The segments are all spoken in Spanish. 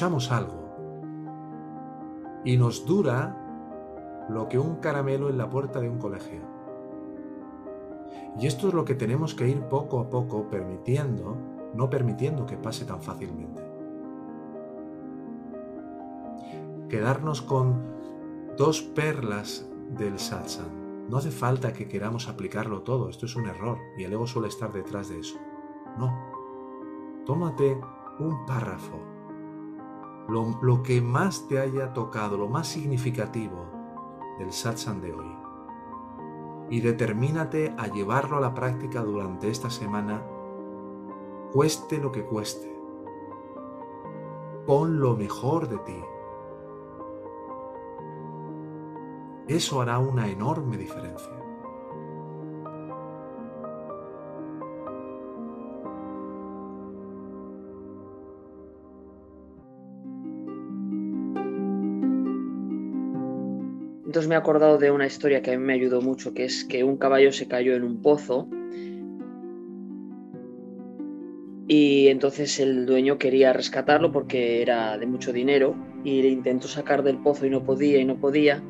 escuchamos algo y nos dura lo que un caramelo en la puerta de un colegio. Y esto es lo que tenemos que ir poco a poco permitiendo, no permitiendo que pase tan fácilmente. Quedarnos con dos perlas del satsang. No hace falta que queramos aplicarlo todo, esto es un error y el ego suele estar detrás de eso. No. Tómate un párrafo, lo, que más te haya tocado, lo más significativo del satsang de hoy. Y determínate a llevarlo a la práctica durante esta semana, cueste lo que cueste. Pon lo mejor de ti. Eso hará una enorme diferencia. Entonces me he acordado de una historia que a mí me ayudó mucho, que es que un caballo se cayó en un pozo y entonces el dueño quería rescatarlo porque era de mucho dinero y le intentó sacar del pozo y no podía y no podía.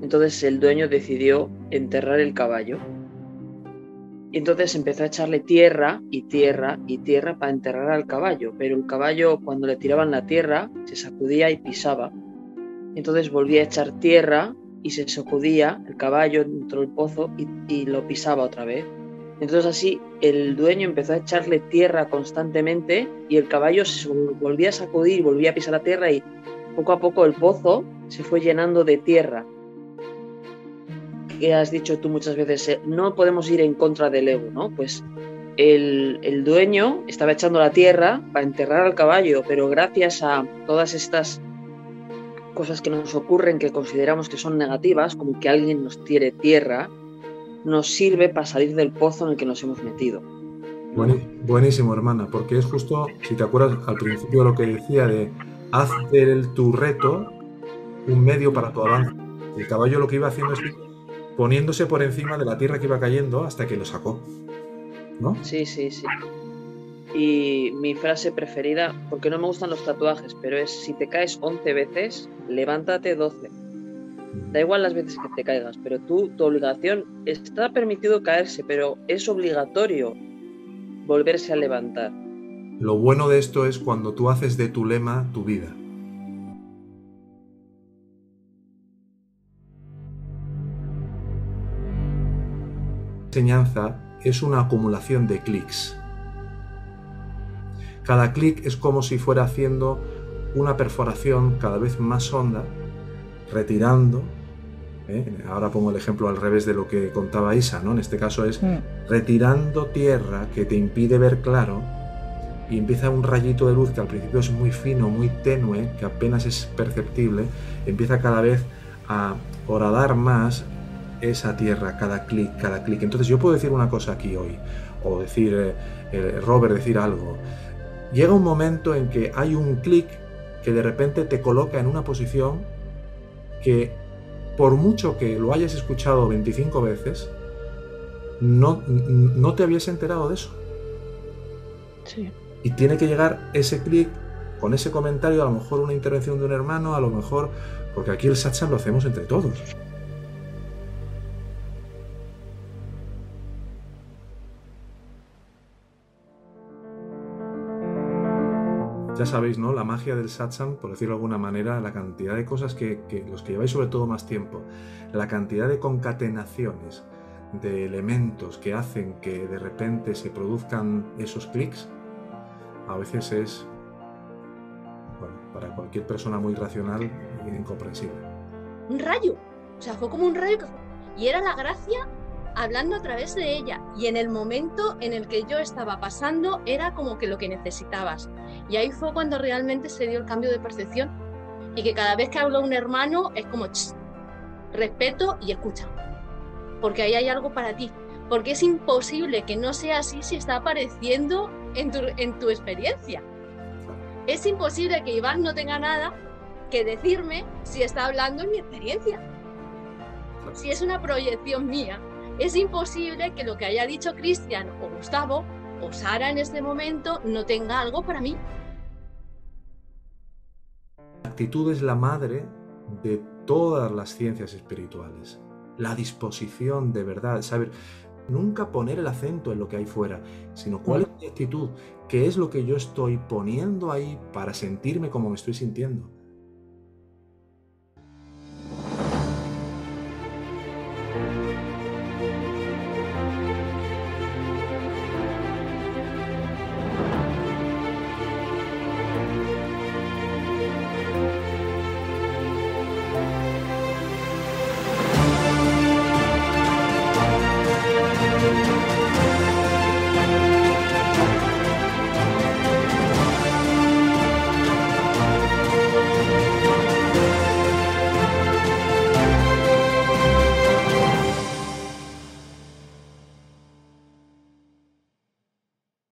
Entonces el dueño decidió enterrar el caballo. Y entonces empezó a echarle tierra y tierra y tierra para enterrar al caballo, pero el caballo cuando le tiraban la tierra se sacudía y pisaba entonces volvía a echar tierra y se sacudía el caballo dentro del pozo y, lo pisaba otra vez. Entonces así el dueño empezó a echarle tierra constantemente y el caballo se volvía a sacudir volvía a pisar la tierra y poco a poco el pozo se fue llenando de tierra. Que has dicho tú muchas veces, eh, no podemos ir en contra del ego, ¿no? Pues el, el dueño estaba echando la tierra para enterrar al caballo, pero gracias a todas estas cosas que nos ocurren que consideramos que son negativas, como que alguien nos tire tierra, nos sirve para salir del pozo en el que nos hemos metido. Buenísimo, hermana, porque es justo, si te acuerdas al principio lo que decía de hacer el, tu reto un medio para tu avance. El caballo lo que iba haciendo es poniéndose por encima de la tierra que iba cayendo hasta que lo sacó. ¿No? Sí, sí, sí. Y mi frase preferida, porque no me gustan los tatuajes, pero es si te caes 11 veces, levántate 12. Da igual las veces que te caigas, pero tú, tu obligación, está permitido caerse, pero es obligatorio volverse a levantar. Lo bueno de esto es cuando tú haces de tu lema tu vida. enseñanza es una acumulación de clics. Cada clic es como si fuera haciendo una perforación cada vez más honda, retirando. ¿eh? Ahora pongo el ejemplo al revés de lo que contaba Isa, ¿no? En este caso es mm. retirando tierra que te impide ver claro y empieza un rayito de luz que al principio es muy fino, muy tenue, que apenas es perceptible, empieza cada vez a horadar más esa tierra, cada clic, cada clic. Entonces yo puedo decir una cosa aquí hoy, o decir, eh, eh, Robert decir algo, llega un momento en que hay un clic que de repente te coloca en una posición que por mucho que lo hayas escuchado 25 veces, no, no te habías enterado de eso. Sí. Y tiene que llegar ese clic con ese comentario, a lo mejor una intervención de un hermano, a lo mejor, porque aquí el satsang lo hacemos entre todos. Ya sabéis, ¿no? La magia del satsang, por decirlo de alguna manera, la cantidad de cosas que, los que lleváis sobre todo más tiempo, la cantidad de concatenaciones, de elementos que hacen que de repente se produzcan esos clics, a veces es, bueno, para cualquier persona muy racional, incomprensible. Un rayo, o sea, fue como un rayo que... Y era la gracia hablando a través de ella y en el momento en el que yo estaba pasando era como que lo que necesitabas. Y ahí fue cuando realmente se dio el cambio de percepción y que cada vez que habla un hermano es como respeto y escucha, porque ahí hay algo para ti, porque es imposible que no sea así si está apareciendo en tu, en tu experiencia. Es imposible que Iván no tenga nada que decirme si está hablando en mi experiencia. Si es una proyección mía, es imposible que lo que haya dicho Cristian o Gustavo o Sara en este momento no tenga algo para mí. La actitud es la madre de todas las ciencias espirituales. La disposición de verdad, saber nunca poner el acento en lo que hay fuera, sino cuál mm. es mi actitud, qué es lo que yo estoy poniendo ahí para sentirme como me estoy sintiendo.